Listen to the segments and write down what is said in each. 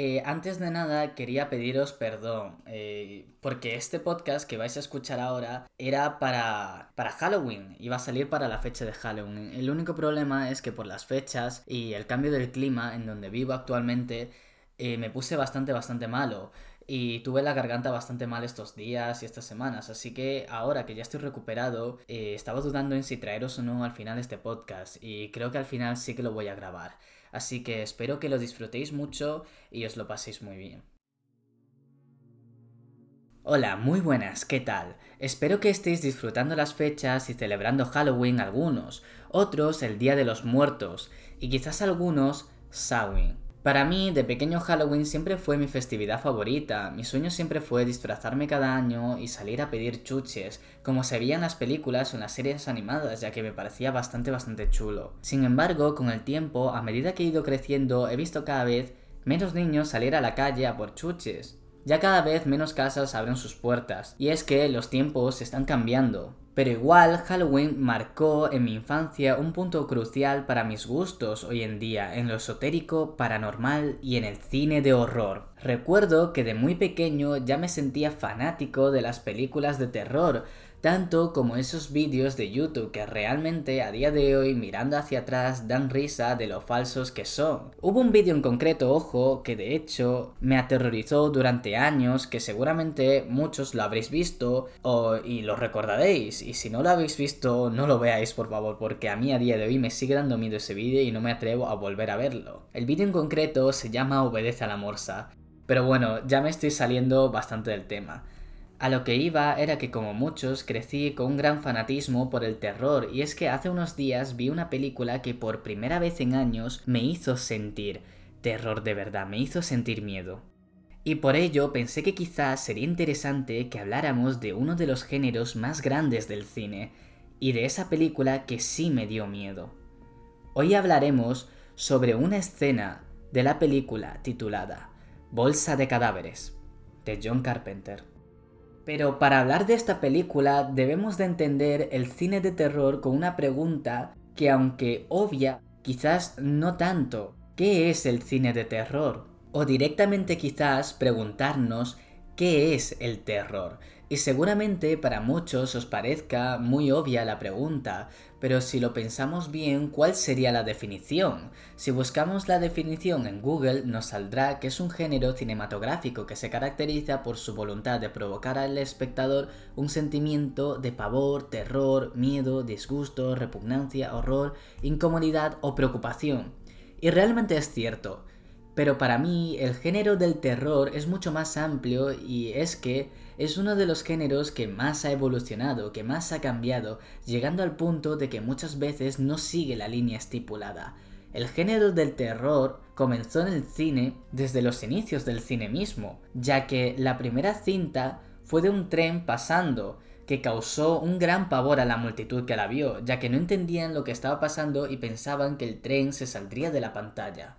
Eh, antes de nada quería pediros perdón, eh, porque este podcast que vais a escuchar ahora era para, para Halloween, iba a salir para la fecha de Halloween. El único problema es que por las fechas y el cambio del clima en donde vivo actualmente, eh, me puse bastante, bastante malo. Y tuve la garganta bastante mal estos días y estas semanas, así que ahora que ya estoy recuperado, estaba dudando en si traeros o no al final este podcast, y creo que al final sí que lo voy a grabar. Así que espero que lo disfrutéis mucho y os lo paséis muy bien. Hola, muy buenas, ¿qué tal? Espero que estéis disfrutando las fechas y celebrando Halloween algunos, otros el Día de los Muertos y quizás algunos Samhain. Para mí, de pequeño Halloween siempre fue mi festividad favorita. Mi sueño siempre fue disfrazarme cada año y salir a pedir chuches, como se veía en las películas o en las series animadas, ya que me parecía bastante bastante chulo. Sin embargo, con el tiempo, a medida que he ido creciendo, he visto cada vez menos niños salir a la calle a por chuches. Ya cada vez menos casas abren sus puertas, y es que los tiempos están cambiando. Pero igual Halloween marcó en mi infancia un punto crucial para mis gustos hoy en día en lo esotérico, paranormal y en el cine de horror. Recuerdo que de muy pequeño ya me sentía fanático de las películas de terror, tanto como esos vídeos de YouTube que realmente a día de hoy mirando hacia atrás dan risa de lo falsos que son. Hubo un vídeo en concreto, ojo, que de hecho me aterrorizó durante años, que seguramente muchos lo habréis visto o, y lo recordaréis, y si no lo habéis visto no lo veáis por favor, porque a mí a día de hoy me sigue dando miedo ese vídeo y no me atrevo a volver a verlo. El vídeo en concreto se llama Obedece a la Morsa, pero bueno, ya me estoy saliendo bastante del tema. A lo que iba era que como muchos crecí con un gran fanatismo por el terror y es que hace unos días vi una película que por primera vez en años me hizo sentir terror de verdad, me hizo sentir miedo. Y por ello pensé que quizás sería interesante que habláramos de uno de los géneros más grandes del cine y de esa película que sí me dio miedo. Hoy hablaremos sobre una escena de la película titulada Bolsa de Cadáveres de John Carpenter. Pero para hablar de esta película debemos de entender el cine de terror con una pregunta que aunque obvia, quizás no tanto. ¿Qué es el cine de terror? O directamente quizás preguntarnos ¿qué es el terror? Y seguramente para muchos os parezca muy obvia la pregunta, pero si lo pensamos bien, ¿cuál sería la definición? Si buscamos la definición en Google, nos saldrá que es un género cinematográfico que se caracteriza por su voluntad de provocar al espectador un sentimiento de pavor, terror, miedo, disgusto, repugnancia, horror, incomodidad o preocupación. Y realmente es cierto, pero para mí el género del terror es mucho más amplio y es que es uno de los géneros que más ha evolucionado, que más ha cambiado, llegando al punto de que muchas veces no sigue la línea estipulada. El género del terror comenzó en el cine desde los inicios del cine mismo, ya que la primera cinta fue de un tren pasando, que causó un gran pavor a la multitud que la vio, ya que no entendían lo que estaba pasando y pensaban que el tren se saldría de la pantalla.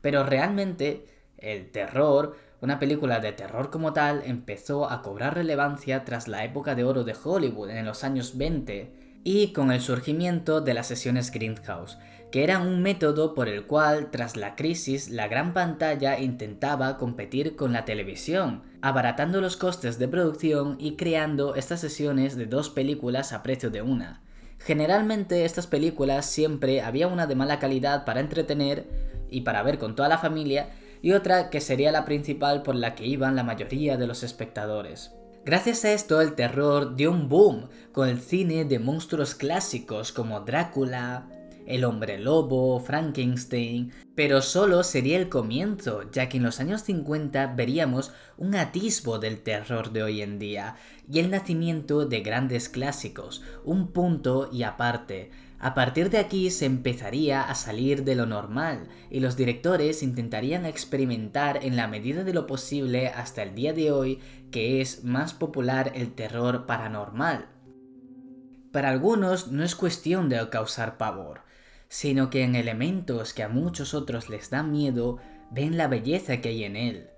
Pero realmente el terror, una película de terror como tal, empezó a cobrar relevancia tras la época de oro de Hollywood en los años 20 y con el surgimiento de las sesiones Grindhouse, que era un método por el cual, tras la crisis, la gran pantalla intentaba competir con la televisión, abaratando los costes de producción y creando estas sesiones de dos películas a precio de una. Generalmente estas películas siempre había una de mala calidad para entretener y para ver con toda la familia, y otra que sería la principal por la que iban la mayoría de los espectadores. Gracias a esto el terror dio un boom con el cine de monstruos clásicos como Drácula, el hombre lobo, Frankenstein, pero solo sería el comienzo, ya que en los años 50 veríamos un atisbo del terror de hoy en día y el nacimiento de grandes clásicos, un punto y aparte, a partir de aquí se empezaría a salir de lo normal y los directores intentarían experimentar en la medida de lo posible hasta el día de hoy que es más popular el terror paranormal. Para algunos no es cuestión de causar pavor, sino que en elementos que a muchos otros les dan miedo ven la belleza que hay en él.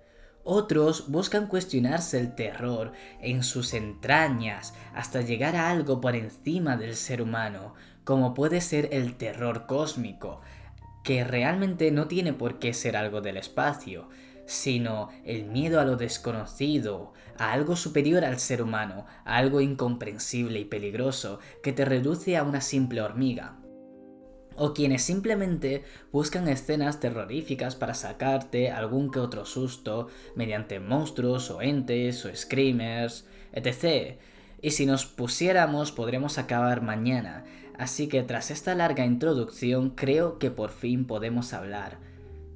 Otros buscan cuestionarse el terror en sus entrañas hasta llegar a algo por encima del ser humano, como puede ser el terror cósmico, que realmente no tiene por qué ser algo del espacio, sino el miedo a lo desconocido, a algo superior al ser humano, a algo incomprensible y peligroso que te reduce a una simple hormiga. O quienes simplemente buscan escenas terroríficas para sacarte algún que otro susto mediante monstruos o entes o screamers, etc. Y si nos pusiéramos podremos acabar mañana, así que tras esta larga introducción creo que por fin podemos hablar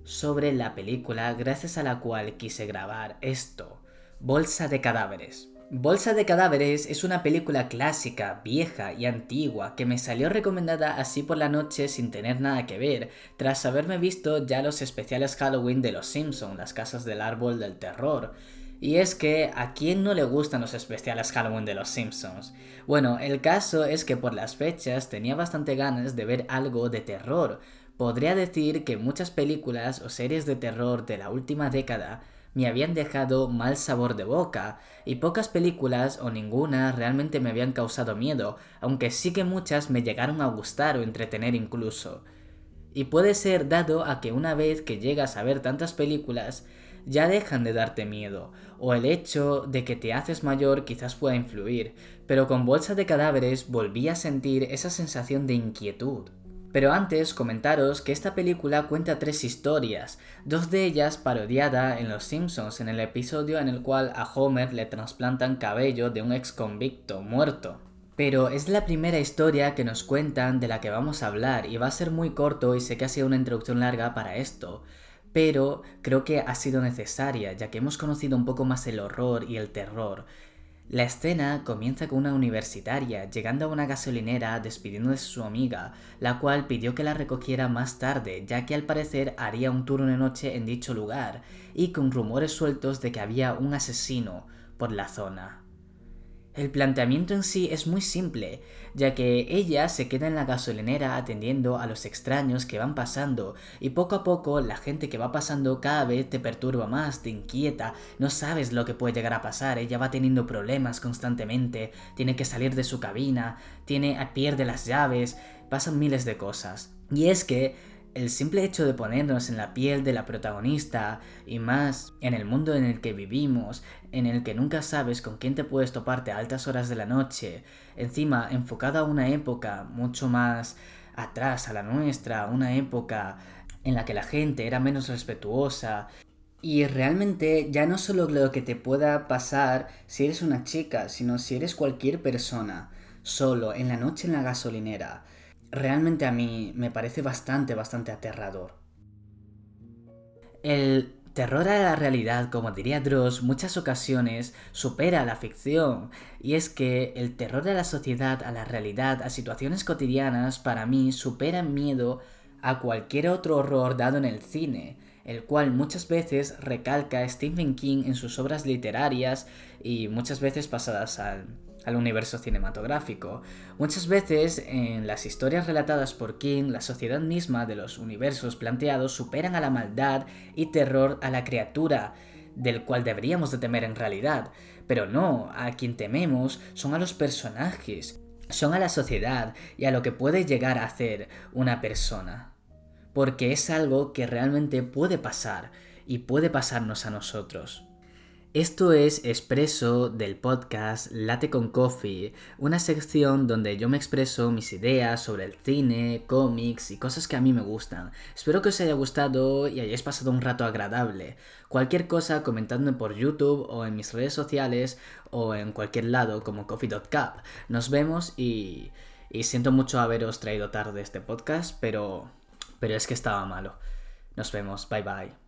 sobre la película gracias a la cual quise grabar esto, Bolsa de Cadáveres. Bolsa de Cadáveres es una película clásica, vieja y antigua que me salió recomendada así por la noche sin tener nada que ver, tras haberme visto ya los especiales Halloween de Los Simpson, las casas del árbol del terror. Y es que, ¿a quién no le gustan los especiales Halloween de Los Simpsons? Bueno, el caso es que por las fechas tenía bastante ganas de ver algo de terror. Podría decir que muchas películas o series de terror de la última década me habían dejado mal sabor de boca, y pocas películas o ninguna realmente me habían causado miedo, aunque sí que muchas me llegaron a gustar o entretener incluso. Y puede ser dado a que una vez que llegas a ver tantas películas, ya dejan de darte miedo, o el hecho de que te haces mayor quizás pueda influir, pero con Bolsa de Cadáveres volví a sentir esa sensación de inquietud. Pero antes comentaros que esta película cuenta tres historias, dos de ellas parodiada en Los Simpsons en el episodio en el cual a Homer le trasplantan cabello de un ex convicto muerto. Pero es la primera historia que nos cuentan de la que vamos a hablar y va a ser muy corto y sé que ha sido una introducción larga para esto, pero creo que ha sido necesaria ya que hemos conocido un poco más el horror y el terror la escena comienza con una universitaria llegando a una gasolinera despidiendo de su amiga, la cual pidió que la recogiera más tarde, ya que al parecer haría un turno de noche en dicho lugar, y con rumores sueltos de que había un asesino por la zona. El planteamiento en sí es muy simple, ya que ella se queda en la gasolinera atendiendo a los extraños que van pasando y poco a poco la gente que va pasando cada vez te perturba más, te inquieta, no sabes lo que puede llegar a pasar, ella va teniendo problemas constantemente, tiene que salir de su cabina, tiene pierde las llaves, pasan miles de cosas. Y es que el simple hecho de ponernos en la piel de la protagonista y más en el mundo en el que vivimos, en el que nunca sabes con quién te puedes toparte a altas horas de la noche, encima enfocado a una época mucho más atrás a la nuestra, una época en la que la gente era menos respetuosa. Y realmente ya no solo lo que te pueda pasar si eres una chica, sino si eres cualquier persona, solo en la noche en la gasolinera realmente a mí me parece bastante, bastante aterrador. El terror a la realidad, como diría Dross, muchas ocasiones supera a la ficción, y es que el terror a la sociedad, a la realidad, a situaciones cotidianas, para mí supera miedo a cualquier otro horror dado en el cine, el cual muchas veces recalca Stephen King en sus obras literarias y muchas veces pasadas al, al universo cinematográfico. Muchas veces en las historias relatadas por King, la sociedad misma de los universos planteados superan a la maldad y terror a la criatura del cual deberíamos de temer en realidad. Pero no, a quien tememos son a los personajes, son a la sociedad y a lo que puede llegar a hacer una persona. Porque es algo que realmente puede pasar y puede pasarnos a nosotros. Esto es Expreso del podcast Late con Coffee, una sección donde yo me expreso mis ideas sobre el cine, cómics y cosas que a mí me gustan. Espero que os haya gustado y hayáis pasado un rato agradable. Cualquier cosa comentadme por YouTube o en mis redes sociales o en cualquier lado como coffee.cap. Nos vemos y, y siento mucho haberos traído tarde este podcast, pero, pero es que estaba malo. Nos vemos, bye bye.